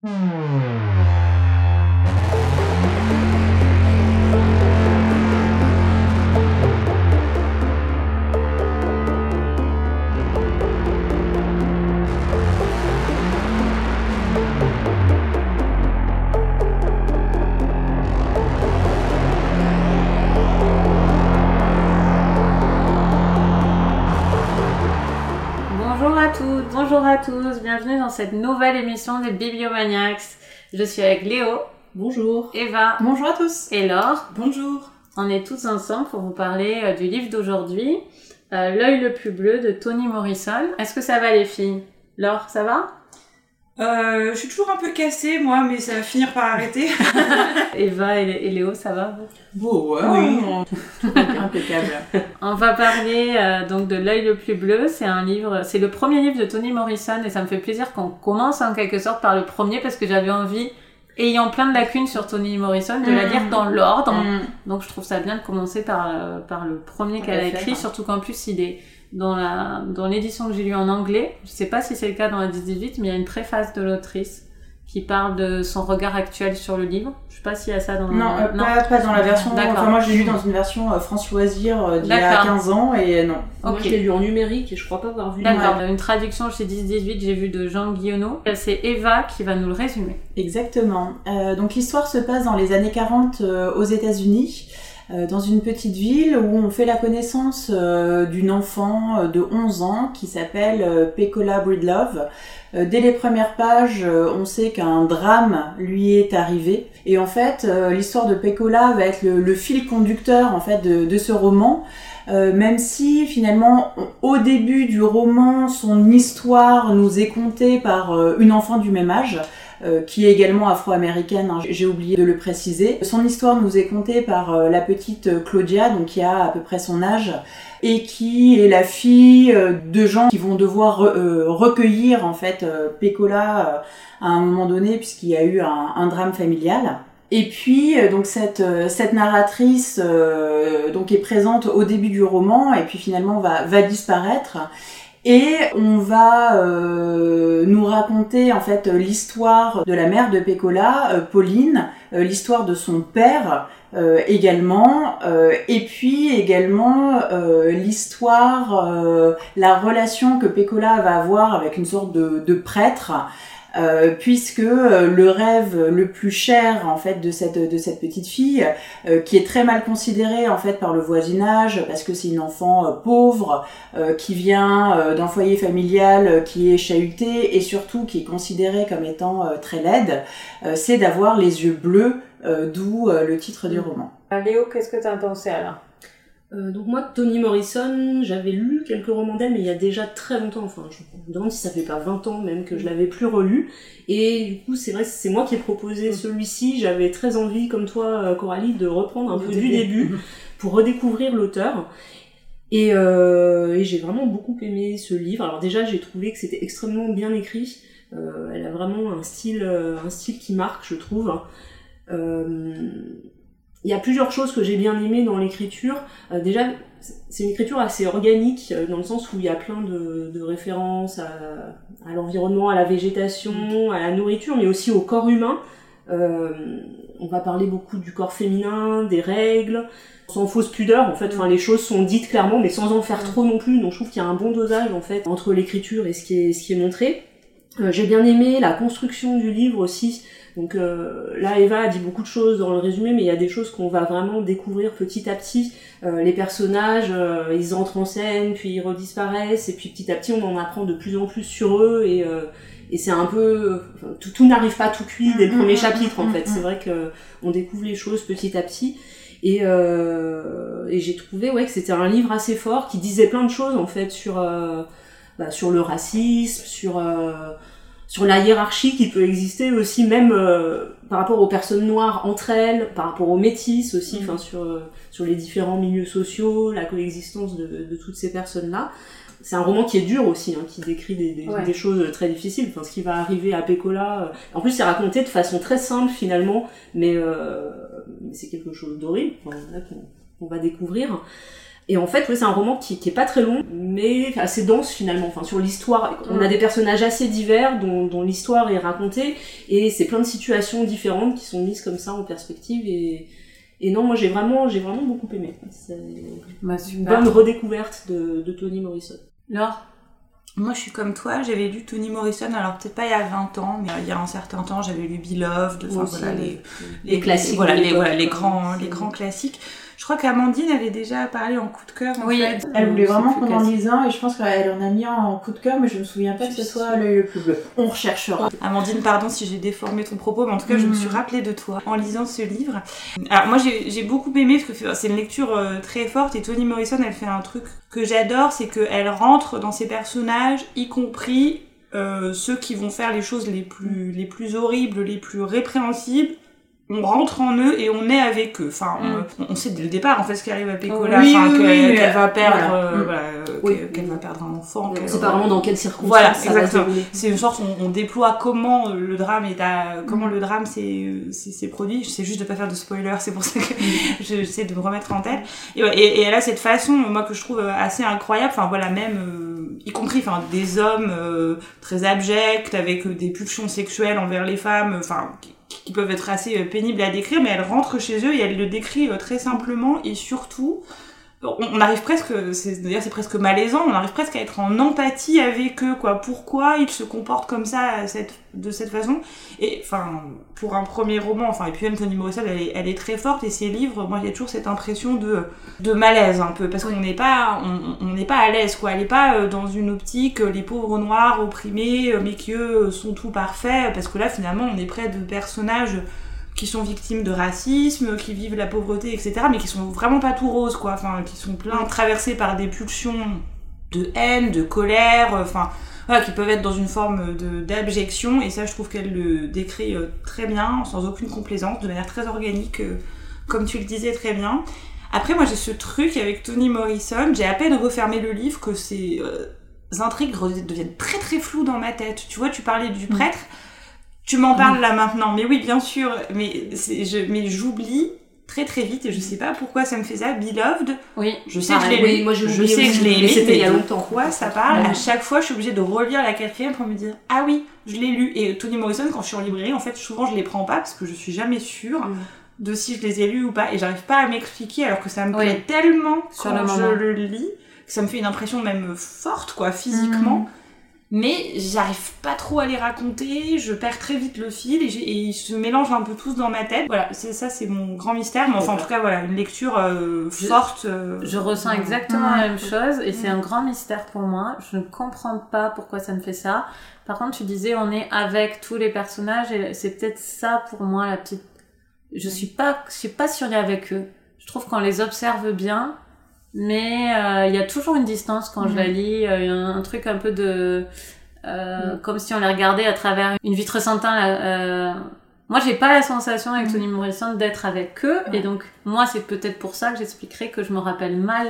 Bonjour cette nouvelle émission des Bibliomaniacs. Je suis avec Léo, Bonjour. Eva Bonjour à tous. et Laure. Bonjour. On est tous ensemble pour vous parler euh, du livre d'aujourd'hui, euh, L'œil le plus bleu de Toni Morrison. Est-ce que ça va les filles? Laure, ça va? Euh, je suis toujours un peu cassée, moi, mais ça va finir par arrêter. Eva et, Léo, ça va Bon, ouais, oui. Tout impeccable. On va parler euh, donc de L'œil le plus bleu. C'est un livre, c'est le premier livre de Toni Morrison et ça me fait plaisir qu'on commence en quelque sorte par le premier parce que j'avais envie, ayant plein de lacunes sur Toni Morrison, de la Mm. lire dans l'ordre. Mm. Donc je trouve ça bien de commencer par, euh, par le premier qu'elle a écrit, surtout qu'en plus il est dans la dans l'édition que j'ai lue en anglais. Je sais pas si c'est le cas dans la 10-18, mais il y a une préface de l'autrice qui parle de son regard actuel sur le livre. Je sais pas s'il y a ça dans Non, euh, Pas, pas dans la version. D'accord. Enfin, moi, j'ai lu dans une version euh, France Loisir euh, d'il y a D'accord. 15 ans et euh, non. Moi, Ok. je l'ai lu en numérique et je crois pas avoir vu. D'accord. Une traduction chez 10-18, j'ai vu de Jean Guillonneau. C'est Eva qui va nous le résumer. Exactement. Euh, donc l'histoire se passe dans les années 40 euh, aux États-Unis, dans une petite ville où on fait la connaissance euh, d'une enfant euh, de 11 ans qui s'appelle euh, Pecola Breedlove. Euh, dès les premières pages, euh, on sait qu'un drame lui est arrivé. Et en fait, euh, l'histoire de Pecola va être le, fil conducteur en fait de, ce roman. Euh, même si finalement au début du roman son histoire nous est contée par euh, une enfant du même âge euh, qui est également afro-américaine, hein, j'ai oublié de le préciser. Son histoire nous est contée par euh, la petite euh, Claudia, donc qui a à peu près son âge, et qui est la fille de gens qui vont devoir re- recueillir en fait euh, à un moment donné puisqu'il y a eu un, drame familial. Et puis donc cette narratrice donc est présente au début du roman et puis finalement va disparaître. Et on va euh, nous raconter en fait l'histoire de la mère de Pécola, euh, Pauline, euh, l'histoire de son père également, et puis également l'histoire, la relation que Pécola va avoir avec une sorte de prêtre. Euh, puisque euh, le rêve le plus cher en fait de cette de cette petite fille euh, qui est très mal considérée en fait par le voisinage parce que c'est une enfant euh, pauvre euh, qui vient euh, d'un foyer familial qui est chahuté et surtout qui est considéré comme étant euh, très laide, euh, c'est d'avoir les yeux bleus, euh, d'où euh, le titre du Mm. roman. Léo, qu'est-ce que t'as pensé alors? Euh, donc moi, Toni Morrison, j'avais lu quelques romans d'elle, mais il y a déjà très longtemps, enfin je me demande si ça fait pas 20 ans même que je l'avais plus relu. Et du coup, c'est vrai, c'est moi qui ai proposé celui-ci, j'avais très envie, comme toi euh, Coralie, de reprendre un peu du début pour redécouvrir l'auteur. Et, euh, et j'ai vraiment beaucoup aimé ce livre. Alors déjà, j'ai trouvé que c'était extrêmement bien écrit. Euh, elle a vraiment un style, un style qui marque, je trouve. Euh, il y a plusieurs choses que j'ai bien aimées dans l'écriture. Euh, déjà, c'est une écriture assez organique, euh, dans le sens où il y a plein de, de références à, à l'environnement, à la végétation, à la nourriture, mais aussi au corps humain. Euh, on va parler beaucoup du corps féminin, des règles, sans fausse pudeur en fait. Enfin, les choses sont dites clairement, mais sans en faire trop non plus. Donc je trouve qu'il y a un bon dosage en fait entre l'écriture et ce qui est, ce qui est montré. Euh, J'ai bien aimé la construction du livre aussi. Donc euh, là, Eva a dit beaucoup de choses dans le résumé, mais il y a des choses qu'on va vraiment découvrir petit à petit. Euh, les personnages, euh, ils entrent en scène, puis ils redisparaissent, et puis petit à petit, on en apprend de plus en plus sur eux, et, euh, et c'est un peu... enfin, tout tout n'arrive pas tout cuit dès le Mm, premier mm, chapitre, en mm, fait. mm. C'est vrai que on découvre les choses petit à petit. Et, euh, et j'ai trouvé ouais, que c'était un livre assez fort qui disait plein de choses en fait sur, euh, bah, sur le racisme, sur, euh, sur la hiérarchie qui peut exister aussi même euh, par rapport aux personnes noires entre elles, par rapport aux métis aussi, Mhm. enfin sur, euh, sur les différents milieux sociaux, la coexistence de, de toutes ces personnes-là. C'est un roman qui est dur aussi, hein, qui décrit des, des, Ouais. des choses très difficiles. Enfin, ce qui va arriver à Pécola. euh, En plus, c'est raconté de façon très simple finalement, mais, euh, c'est quelque chose d'horrible enfin, voilà, qu'on qu'on va découvrir. Et en fait, ouais, c'est un roman qui, qui est pas très long, mais assez dense finalement. Enfin, sur l'histoire, on a des personnages assez divers dont, dont l'histoire est racontée, et c'est plein de situations différentes qui sont mises comme ça en perspective. Et, et non, moi j'ai vraiment, j'ai vraiment beaucoup aimé. C'est Bah, une bonne redécouverte de, de Toni Morrison. Laure? Moi, je suis comme toi, j'avais lu Toni Morrison, alors peut-être pas il y a 20 ans, mais il y a un certain temps, j'avais lu Beloved, enfin voilà, les, Les classiques voilà, les, voilà, grands, les grands classiques. Je crois qu'Amandine avait déjà parlé en coup de cœur, en Oui. fait. Elle voulait vraiment qu'on en lise un et je pense qu'elle en a mis un en coup de cœur, mais je me souviens pas que ce soit l'œil le plus bleu. On recherchera. Amandine, pardon si j'ai déformé ton propos, mais en tout cas, je me suis rappelée de toi en lisant ce livre. Alors, moi, j'ai j'ai beaucoup aimé parce que c'est une lecture euh, très forte et Toni Morrison, elle fait un truc que j'adore, c'est qu'elle rentre dans ses personnages, y compris euh, ceux qui vont faire les choses les plus, les plus horribles, les plus répréhensibles. On rentre en eux et on est avec eux. Enfin, on, on sait dès le départ en fait ce qui arrive à Pécola, Oui, enfin, oui, qu'elle oui, mais qu'elle va perdre, voilà. euh, Mm. voilà, euh, Oui. qu'elle- va perdre un enfant. On sait pas vraiment dans quelles circonstances Voilà, ça exactement. C'est une sorte, on, on déploie comment le drame est à, comment le drame s'est s'est produit. Je sais juste de pas faire de spoiler, c'est pour ça que je- j'essaie de me remettre en tête. Et, ouais, et, et elle a cette façon, moi que je trouve assez incroyable. Enfin voilà, même euh, y compris, enfin des hommes euh, très abjects avec euh, des pulsions sexuelles envers les femmes, enfin qui, peuvent être assez euh, pénibles à décrire, mais elle rentre chez eux et elle le décrit euh, très simplement et surtout on arrive presque, c'est d'ailleurs c'est presque malaisant, on arrive presque à être en empathie avec eux, quoi. Pourquoi ils se comportent comme ça, de cette façon? Et enfin, pour un premier roman, enfin, et puis Toni Morrison, elle est, très forte, et ses livres, moi j'ai toujours cette impression de, de malaise un peu, parce qu'on n'est pas, on, n'est pas à l'aise, quoi. Elle est pas euh, dans une optique, euh, les pauvres noirs opprimés, euh, mais qui eux sont tout parfaits, parce que là finalement on est près de personnages qui sont victimes de racisme, qui vivent la pauvreté, etc., mais qui sont vraiment pas tout roses, quoi. Enfin, qui sont plein traversés par des pulsions de haine, de colère, euh, enfin, voilà, qui peuvent être dans une forme d'abjection. Et ça, je trouve qu'elle le décrit euh, très bien, sans aucune complaisance, de manière très organique, euh, comme tu le disais très bien. Après, moi, j'ai ce truc avec Toni Morrison. J'ai à peine refermé le livre que ces euh, intrigues deviennent très très floues dans ma tête. Tu vois, tu parlais du prêtre. Tu m'en parles là maintenant, mais oui, bien sûr, mais, je, mais j'oublie très très vite et je sais pas pourquoi ça me fait ça. Beloved, Oui. je sais que je l'ai oui, lu, moi, je oublié sais que je l'ai mais aimé, c'était il y a longtemps. Quoi ça parle Ouais. À chaque fois, je suis obligée de relire la quatrième pour me dire ah oui, je l'ai lu. Et Toni Morrison, quand je suis en librairie, en fait, souvent je les prends pas parce que je suis jamais sûre Mm. de si je les ai lus ou pas et j'arrive pas à m'expliquer alors que ça me Oui. plaît tellement Sur quand le je le lis que ça me fait une impression même forte quoi physiquement. Mais j'arrive pas trop à les raconter, je perds très vite le fil et, ils se mélangent un peu tous dans ma tête. Voilà, c'est ça, c'est mon grand mystère. Mais enfin, en tout cas, voilà, une lecture euh, Je- forte. euh, Je ressens exactement la même chose et c'est un grand mystère pour moi. Je ne comprends pas pourquoi ça me fait ça. Par contre, tu disais on est avec tous les personnages et c'est peut-être ça pour moi la petite. Je suis pas, je suis pas sûre avec eux. Je trouve qu'on les observe bien, mais euh, il y a toujours une distance quand je la lis, euh, un, un truc un peu de, euh, comme si on les regardait à travers une vitre sans teint. euh, moi, j'ai pas la sensation avec Toni Morrison d'être avec eux, et donc moi, c'est peut-être pour ça que j'expliquerai que je me rappelle mal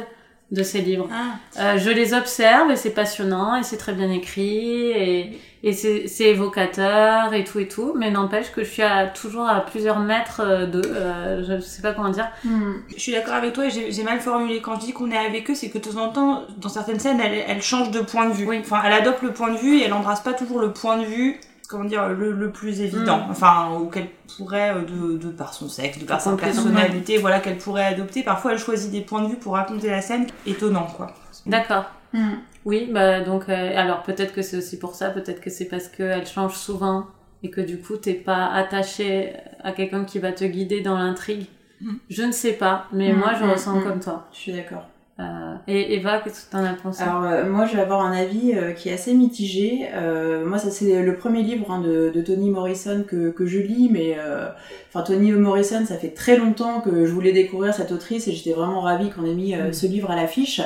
de ces livres. Ah, Euh, je les observe et c'est passionnant et c'est très bien écrit et, et c'est évocateur et tout et tout, mais n'empêche que je suis à, toujours à plusieurs mètres euh, de, euh, je sais pas comment dire. Hmm. Je suis d'accord avec toi et j'ai j'ai mal formulé. Quand je dis qu'on est avec eux, c'est que de temps en temps, dans certaines scènes, elle, elle change de point de vue. Oui. Enfin, elle adopte le point de vue et elle embrasse pas toujours le point de vue, comment dire, le, le plus évident. Mm. Enfin, ou qu'elle pourrait, euh, de, de par son sexe, de par sa personnalité, voilà, qu'elle pourrait adopter. Parfois, elle choisit des points de vue pour raconter la scène. Étonnant, quoi. D'accord. Hmm. Oui, bah donc euh, alors peut-être que c'est aussi pour ça, peut-être que c'est parce qu'elle change souvent et que du coup t'es pas attaché à quelqu'un qui va te guider dans l'intrigue. Mm. Je ne sais pas, mais Mm, moi je mm, ressens mm. comme toi. Je suis d'accord. Euh, et Eva, qu'est-ce que t'en as pensé? Alors euh, moi je vais avoir un avis euh, qui est assez mitigé. Euh, moi ça c'est le premier livre hein, de, de Toni Morrison que, que je lis, mais euh, enfin Toni Morrison ça fait très longtemps que je voulais découvrir cette autrice et j'étais vraiment ravie qu'on ait mis euh, Mm. ce livre à l'affiche.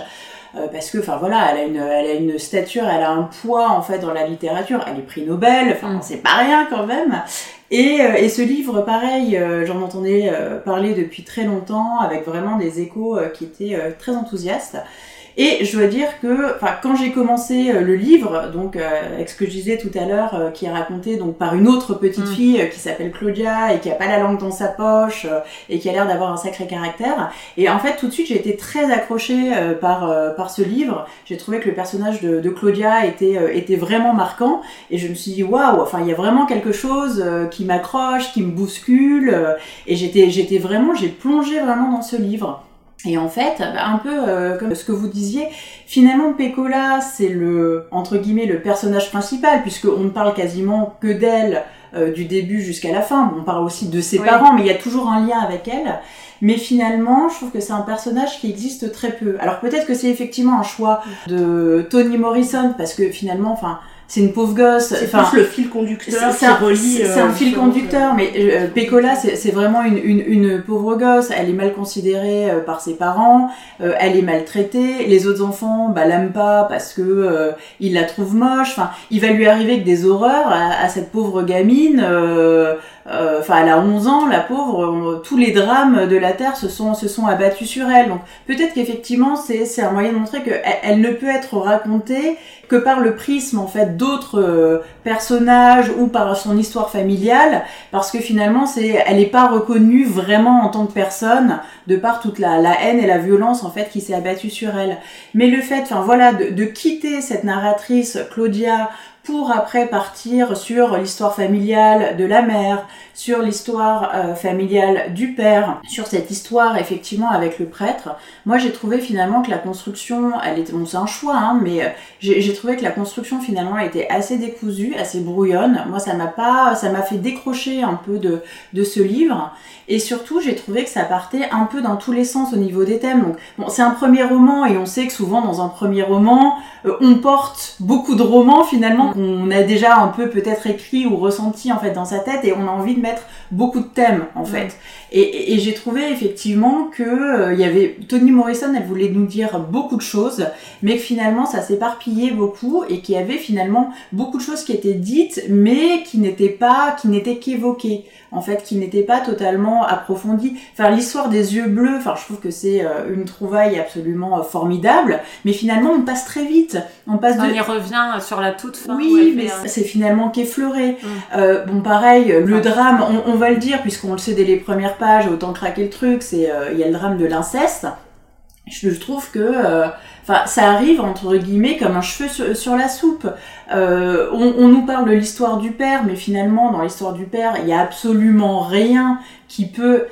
Euh, parce que enfin voilà elle a une elle a une stature elle a un poids en fait dans la littérature. Elle est prix Nobel enfin Mm. c'est pas rien quand même. Et, euh, et ce livre pareil euh, j'en entendais euh, parler depuis très longtemps avec vraiment des échos qui étaient euh, très enthousiastes Et je dois dire que, enfin, quand j'ai commencé euh, le livre, donc euh, avec ce que je disais tout à l'heure, euh, qui est raconté donc par une autre petite Mm. fille euh, qui s'appelle Claudia et qui a pas la langue dans sa poche euh, et qui a l'air d'avoir un sacré caractère. Et en fait, tout de suite, j'ai été très accrochée euh, par euh, par ce livre. J'ai trouvé que le personnage de, de Claudia était euh, était vraiment marquant et je me suis dit waouh, enfin, il y a vraiment quelque chose euh, qui m'accroche, qui me bouscule. euh, et j'étais j'étais vraiment, j'ai plongé vraiment dans ce livre. Et en fait, bah, un peu euh, comme ce que vous disiez, finalement Pecola, c'est le entre guillemets le personnage principal puisque on ne parle quasiment que d'elle euh, du début jusqu'à la fin. On parle aussi de ses Oui. parents, mais il y a toujours un lien avec elle. Mais finalement, je trouve que c'est un personnage qui existe très peu. Alors peut-être que c'est effectivement un choix de Toni Morrison parce que finalement, enfin, c'est une pauvre gosse. C'est Enfin, plus le fil conducteur c'est qui un, relie. c'est- euh, un fil conducteur, mais euh, Pécola, c'est c'est vraiment une, une, une pauvre gosse. Elle est mal considérée euh, par ses parents, euh, elle est maltraitée. Les autres enfants, bah, l'aiment pas parce que euh, ils la trouvent moche. Enfin, il va lui arriver que des horreurs à, à cette pauvre gamine. euh, euh, Enfin, elle a 11 ans, la pauvre. tous les drames de la terre se sont se sont abattus sur elle. Donc peut-être qu'effectivement, c'est c'est un moyen de montrer que elle, elle ne peut être racontée que par le prisme en fait d'autres euh, personnages ou par son histoire familiale parce que finalement c'est elle est pas reconnue vraiment en tant que personne de par toute la, haine et la violence en fait qui s'est abattue sur elle. Mais le fait enfin voilà de quitter cette narratrice Claudia pour après partir sur l'histoire familiale de la mère, sur l'histoire euh, familiale du père, sur cette histoire effectivement avec le prêtre. Moi j'ai trouvé finalement que la construction, elle était, bon c'est un choix, hein, mais euh, j'ai trouvé que la construction finalement était assez décousue, assez brouillonne. Moi ça m'a pas, ça m'a fait décrocher un peu de, de ce livre. Et surtout j'ai trouvé que ça partait un peu dans tous les sens au niveau des thèmes. Donc bon c'est un premier roman et on sait que souvent dans un premier roman euh, on porte beaucoup de romans finalement qu'on a déjà un peu peut-être écrit ou ressenti en fait dans sa tête et on a envie de mettre beaucoup de thèmes en fait. Et, et- et j'ai trouvé effectivement que euh, il y avait Toni Morrison, elle voulait nous dire beaucoup de choses, mais que finalement ça s'éparpillait beaucoup et qu'il y avait finalement beaucoup de choses qui étaient dites, mais qui n'étaient pas, qui n'étaient qu'évoquées en fait, qui n'étaient pas totalement approfondies. Enfin, l'histoire des yeux bleus, enfin, je trouve que c'est euh, une trouvaille absolument euh, formidable, mais finalement on passe très vite, on passe de On y revient sur la toute fin. Oui, mais un- c'est finalement qu'effleuré. Mm. Euh, bon, pareil, le drame, on, on va le dire puisqu'on le sait dès les premières pages, autant craquer le truc, c'est euh, il y a le drame de l'inceste. Je, je trouve que, euh, enfin, ça arrive entre guillemets comme un cheveu sur, sur la soupe. Euh, on, on nous parle de l'histoire du père, mais finalement, dans l'histoire du père, il y a absolument rien qui peut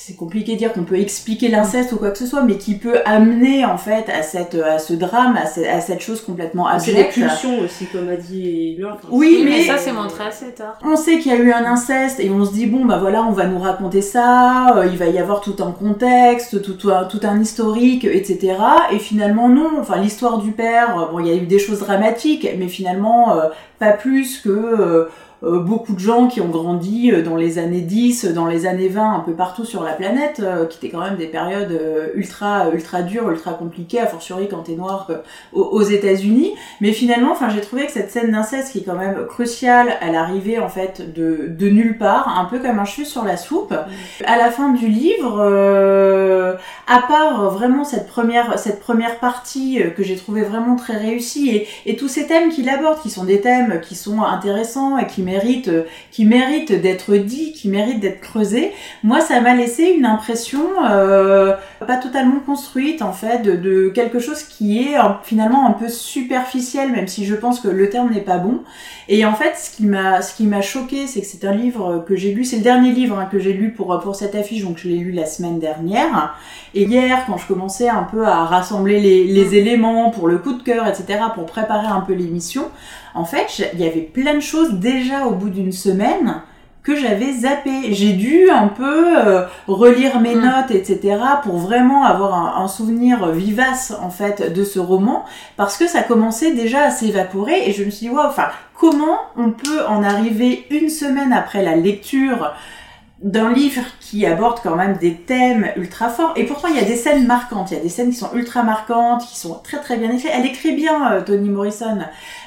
c'est compliqué de dire qu'on peut expliquer l'inceste ou quoi que ce soit, mais qui peut amener en fait à cette à ce drame, à, ce- à cette chose complètement C'est des abjecte. pulsions aussi, comme a dit Oui, mais mais- ça c'est montré assez tard. On sait qu'il y a eu un inceste et on se dit bon bah voilà on va nous raconter ça, euh, il va y avoir tout un contexte, tout un, tout un historique, etc. Et finalement non, enfin l'histoire du père, euh, bon il y a eu des choses dramatiques, mais finalement euh, pas plus que euh, beaucoup de gens qui ont grandi euh, dans les années 10, dans les années 20, un peu partout sur la planète, euh, qui étaient quand même des périodes euh, ultra ultra dures, ultra compliquées, a fortiori quand t'es noir euh, aux, États-Unis. Mais finalement, enfin, j'ai trouvé que cette scène d'inceste qui est quand même cruciale, elle arrivait en fait de, de nulle part, un peu comme un cheveu sur la soupe. À la fin du livre, euh, à part euh, vraiment cette première cette première partie euh, que j'ai trouvé vraiment très réussie et, et tous ces thèmes qu'il aborde, qui sont des thèmes qui sont intéressants et qui méritent euh, qui méritent d'être dits, qui méritent d'être creusés. Moi, ça m'a laissé une impression euh, pas totalement construite en fait de, de quelque chose qui est euh, finalement un peu superficiel, même si je pense que le terme n'est pas bon. Et en fait, ce qui m'a ce qui m'a choqué, c'est que c'est un livre que j'ai lu, c'est le dernier livre hein, que j'ai lu pour pour cette affiche, donc je l'ai lu la semaine dernière. Et hier, quand je commençais un peu à rassembler les, les éléments pour le coup de cœur, etc., pour préparer un peu l'émission, en fait, il y avait plein de choses déjà au bout d'une semaine que j'avais zappé. J'ai dû un peu euh, relire mes Mm. notes, etc., pour vraiment avoir un, un souvenir vivace en fait de ce roman, parce que ça commençait déjà à s'évaporer et je me suis dit, waouh, enfin, comment on peut en arriver une semaine après la lecture d'un livre qui aborde quand même des thèmes ultra forts et pourtant il y a des scènes marquantes, il y a des scènes qui sont ultra marquantes, qui sont très très bien écrites. Elle écrit bien euh, Toni Morrison,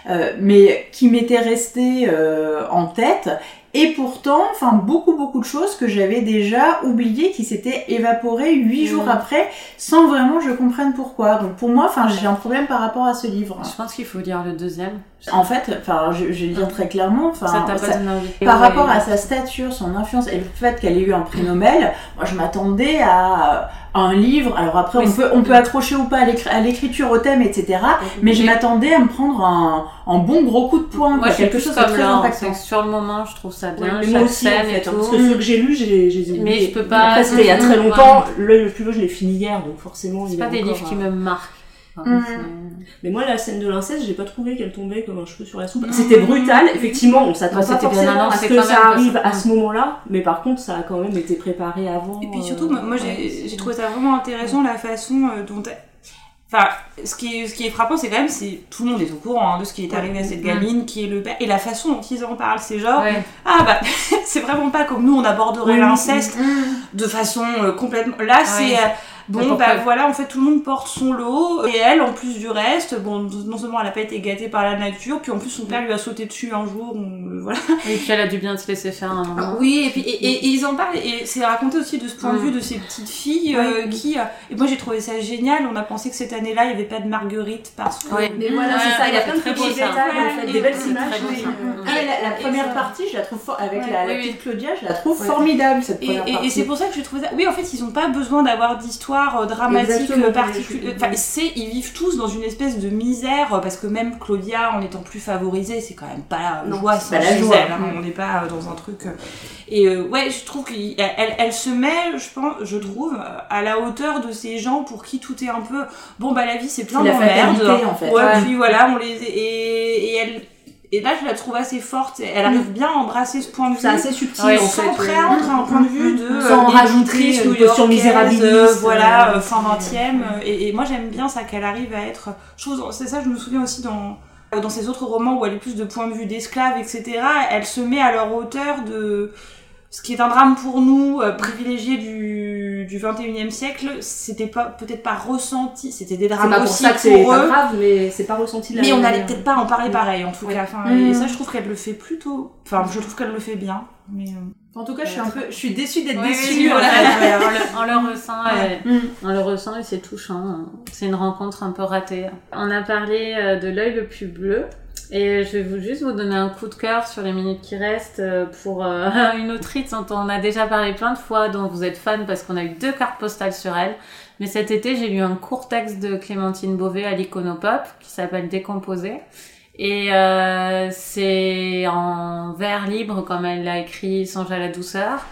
euh, mais qui m'était restée euh, en tête Et pourtant, enfin, beaucoup, beaucoup de choses que j'avais déjà oubliées qui s'étaient évaporées huit jours après, sans vraiment je comprenne pourquoi. Donc pour moi, enfin, j'ai un problème par rapport à ce livre. Je pense qu'il faut lire le deuxième. En fait, enfin, je, je vais dire très clairement, enfin, ça pas par Ouais. rapport à sa stature, son influence et le fait qu'elle ait eu un prix Nobel, moi je m'attendais à, à un livre. Alors après, on peut, on peut accrocher ou pas à l'écri- à l'écriture, au thème, etc. Mais je m'attendais à me prendre un, un bon gros coup de poing, quoi, quelque chose de très là, impactant. sur le moment, je trouve ça Ouais, bien, chaque moi aussi, en fait, et hein, tout. parce que ceux que j'ai lus, j'ai j'ai. Mais je peux pas- Après, c'était il y a très Ouais. longtemps. L'œil le plus beau, je l'ai fini hier, donc forcément, C'est pas des livres qui euh, me marquent. Enfin, Mm. Mais moi, la scène de l'inceste, j'ai pas trouvé qu'elle tombait comme un cheveu sur la soupe. C'était brutal, effectivement, on s'attend Bah, pas forcément à ce que ça arrive à ce moment-là, mais par contre, ça a quand même été préparé avant. Et puis euh, surtout, moi, moi, ouais, j'ai trouvé ça vraiment intéressant la façon euh, dont. Enfin, ce qui est, ce qui est frappant, c'est quand même, c'est tout le monde est au courant hein, de ce qui est arrivé à cette Mm. gamine, qui est le père, et la façon dont ils en parlent, c'est genre, Ouais. ah bah, c'est vraiment pas comme nous on aborderait Oui, l'inceste Mm. de façon euh, complètement. Là, c'est Ouais. euh, bon, bah voilà, en fait, tout le monde porte son lot, et elle, en plus du reste, bon, non seulement elle a pas été gâtée par la nature, puis en plus son père lui a sauté dessus un jour, on- euh, voilà. Et puis elle a dû bien se laisser faire un moment. Oui, et puis et, et- et ils en parlent, et c'est raconté aussi de ce point de Mm. vue de ces petites filles euh, qui. euh, et moi j'ai trouvé ça génial, on a pensé que cette année-là il n'y avait pas de Marguerite parce que. Ouais. Mais voilà, Ouais, c'est ça, il y a plein de petits détails, en fait, Ouais, des belles images. Ah, mais la, première partie, je la trouve avec la, petite Claudia, je la trouve formidable cette Et, première et- et partie. c'est pour ça que j'ai trouvé ça. Oui, en fait, ils n'ont pas besoin d'avoir d'histoire euh, dramatique euh, particulière. je- Enfin, c'est, ils vivent tous dans une espèce de misère parce que même Claudia, en étant plus favorisée, c'est quand même pas la joie, c'est c'est pas la chez joie. elle. hein, on n'est pas euh, dans un truc. Et euh, ouais, je trouve qu'elle elle, elle se met, je pense, je trouve, à la hauteur de ces gens pour qui tout est un peu bon bah la vie c'est plein d'emmerdes. en fait. Ouais, Ouais. puis voilà, on les et, et elle et là je la trouve assez forte. Elle arrive bien à embrasser ce point de vue C'est assez subtil, Ouais, en sans fait. ouais. préendre un point de vue de Sans euh, rajouter l'éditrice une posture new-yorkaise, misérabiliste, euh, voilà euh, euh, fin ouais. 20 e et, et moi j'aime bien ça qu'elle arrive à être c'est ça je me souviens aussi dans dans ses autres romans où elle est plus de point de vue d'esclave etc elle se met à leur hauteur de ce qui est un drame pour nous, euh, privilégiés du, du 21e siècle, c'était pas peut-être pas ressenti, c'était des drames pas pour aussi ça que pas grave, mais c'est pas ressenti de la mais on n'allait peut-être pas en parler pareil en tout Ouais. cas. Enfin, Mm. Et ça, je trouve qu'elle le fait plutôt. Enfin, je trouve qu'elle le fait bien. Mais euh, En tout cas, je suis un peu, je suis déçue d'être Oui, déçue. voilà. ouais, on, le, on le ressent, et, Mm. on le ressent et c'est touchant. C'est une rencontre un peu ratée. On a parlé euh, de l'œil le plus bleu. Et je vais juste vous donner un coup de cœur sur les minutes qui restent euh, pour euh, une autrice dont on a déjà parlé plein de fois, dont vous êtes fan parce qu'on a eu deux cartes postales sur elle. Mais cet été, j'ai lu un court texte de Clémentine Beauvais à l'Iconopop qui s'appelle Décomposé. Et euh, c'est en vers libre comme elle l'a écrit Songe à la douceur.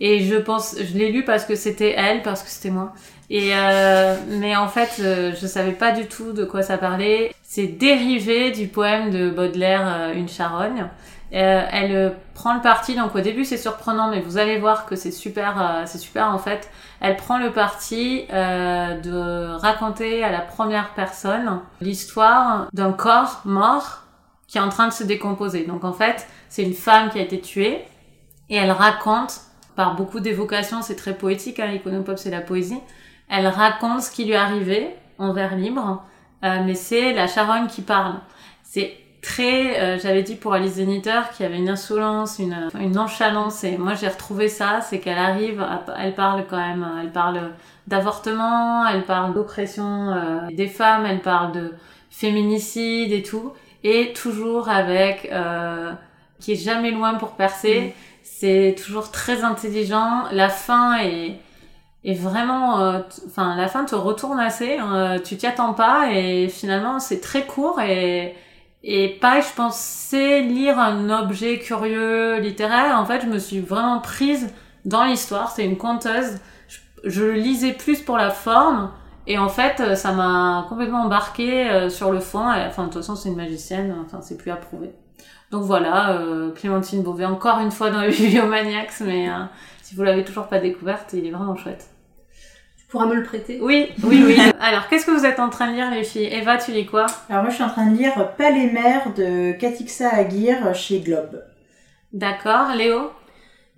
Et je pense, je l'ai lu parce que c'était elle, parce que c'était moi. Et euh, mais en fait, euh, je savais pas du tout de quoi ça parlait. C'est dérivé du poème de Baudelaire, euh, Une charogne. Euh, elle euh, prend le parti, donc au début c'est surprenant, mais vous allez voir que c'est super, c'est super en fait. Elle prend le parti de raconter à la première personne l'histoire d'un corps mort qui est en train de se décomposer. Donc en fait, c'est une femme qui a été tuée et elle raconte par beaucoup d'évocations, c'est très poétique, hein, l'iconopop c'est la poésie. Elle raconte ce qui lui est arrivé en vers libre, euh, mais c'est la charogne qui parle. C'est très, euh, j'avais dit pour Alice Zeniter qu'il y avait une insolence, une, une nonchalance, et moi j'ai retrouvé ça, c'est qu'elle arrive, à- elle parle quand même, elle parle d'avortement, elle parle d'oppression euh, des femmes, elle parle de féminicide et tout, et toujours avec, euh, qui est jamais loin pour percer, c'est toujours très intelligent, la fin est est vraiment euh, enfin la fin te retourne assez euh, tu t'y attends pas et finalement c'est très court et et pareil je pensais lire un objet curieux littéraire. En fait je me suis vraiment prise dans l'histoire. C'est une conteuse. Je, je lisais plus pour la forme et en fait euh, ça m'a complètement embarqué euh, sur le fond. Et, enfin de toute façon c'est une magicienne enfin c'est plus à prouver. Donc voilà euh, Clémentine Beauvais encore une fois dans les Bibliomaniacs mais euh, si vous l'avez toujours pas découverte, il est vraiment chouette. Tu pourras me le prêter Oui, oui, oui. Alors, qu'est-ce que vous êtes en train de lire, les filles? Eva, tu lis quoi? Alors moi, je suis en train de lire Palais Mère de Katixa Aguirre chez Globe. D'accord. Léo?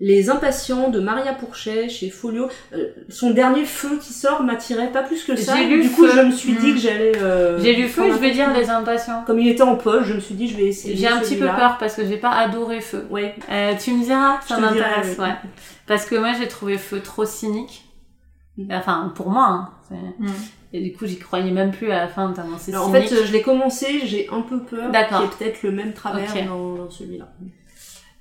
Les Impatients de Maria Pourchet chez Folio. Euh, son dernier feu qui sort m'attirait pas plus que ça. J'ai lu du coup, Feu. je me suis dit Mm. que j'allais. euh, J'ai lu Feu, je vais dire Les Impatients. Comme il était en poche, je me suis dit je vais essayer. J'ai un petit peu peur parce que j'ai pas adoré Feu. Ouais. Euh, tu me diras, ça m'intéresse, ouais. Parce que moi j'ai trouvé Feu trop cynique. Mm. Enfin, pour moi, hein. C'est- Mm. Et du coup, j'y croyais même plus à la fin tellement c'est en fait, je l'ai commencé, j'ai un peu peur D'accord. y ait peut-être le même travers dans, dans celui-là.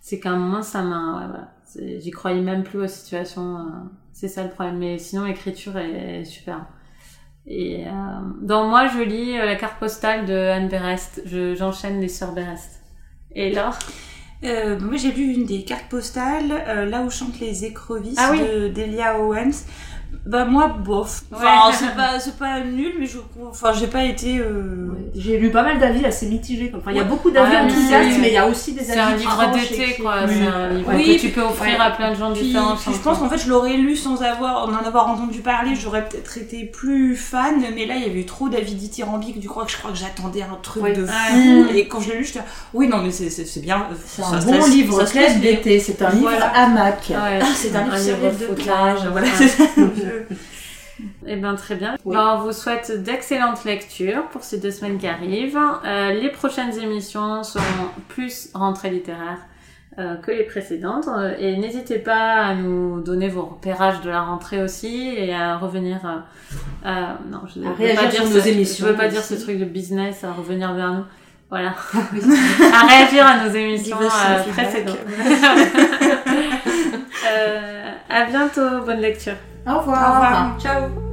C'est qu'à un moment, ça m'a... Ouais, voilà. J'y croyais même plus aux situations. euh, C'est ça le problème. Mais sinon, l'écriture est super. Et euh, dans moi, je lis euh, la carte postale de Anne Berest. Je- J'enchaîne les sœurs Berest. Et là Euh, moi j'ai lu une des cartes postales, euh, là où chantent les écrevisses Ah oui. de Delia Owens. Bah moi bof. Ouais. Enfin c'est pas c'est pas nul mais je enfin j'ai pas été euh... Ouais. J'ai lu pas mal d'avis assez mitigés. Enfin, il y a beaucoup d'avis Ouais, mais enthousiastes, c'est- mais il y a aussi des C'est avis un livre d'été, quoi. Oui. C'est un livre Oui, que tu peux offrir ouais. à plein de gens Puis, différents. puis je pense qu'en fait je l'aurais lu sans avoir en en avoir entendu parler, j'aurais peut-être été plus fan, mais là il y avait eu trop d'avis dithyrambiques, du coup que je crois que j'attendais un truc Ouais. de Ouais. fou et quand je l'ai lu j'étais oui non mais c'est c'est c'est bien C'est un bon livre ça se d'été, c'est un livre hamac. Ouais, c'est un livre foutage, plage, voilà, c'est. Je- Eh ben très bien. Oui. Ben, on vous souhaite d'excellentes lectures pour ces deux semaines qui arrivent. Euh, les prochaines émissions seront plus rentrées littéraires euh, que les précédentes. Euh, Et n'hésitez pas à nous donner vos repérages de la rentrée aussi et à revenir. euh, non, je À veux pas dire sur ce, nos émissions Je veux pas dire ce truc de business, à revenir vers nous. Voilà. à réagir à nos émissions précédentes. euh, à bientôt. Bonne lecture. Au revoir. Au revoir. Ciao